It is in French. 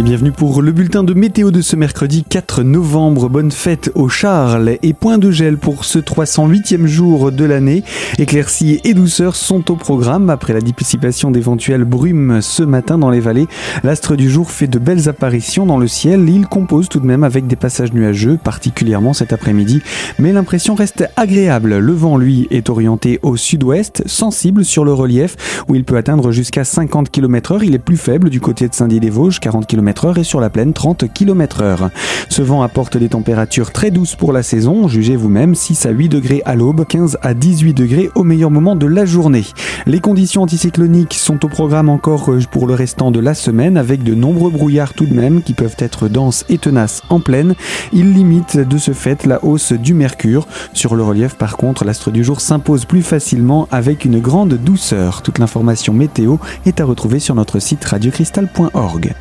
Et bienvenue pour le bulletin de météo de ce mercredi 4 novembre. Bonne fête au Charles et point de gel pour ce 308e jour de l'année. Éclaircies et douceurs sont au programme après la dissipation d'éventuelles brumes ce matin dans les vallées. L'astre du jour fait de belles apparitions dans le ciel. Il compose tout de même avec des passages nuageux, particulièrement cet après-midi. Mais l'impression reste agréable. Le vent, lui, est orienté au sud-ouest, sensible sur le relief où il peut atteindre jusqu'à 50 km heure. Il est plus faible du côté de Saint-Dié-des-Vosges, 40 km et sur la plaine 30 km heure. Ce vent apporte des températures très douces pour la saison, jugez vous-même 6 à 8 degrés à l'aube, 15 à 18 degrés au meilleur moment de la journée. Les conditions anticycloniques sont au programme encore pour le restant de la semaine avec de nombreux brouillards tout de même qui peuvent être denses et tenaces en pleine. Ils limitent de ce fait la hausse du mercure. Sur le relief par contre, l'astre du jour s'impose plus facilement avec une grande douceur. Toute l'information météo est à retrouver sur notre site radiocristal.org.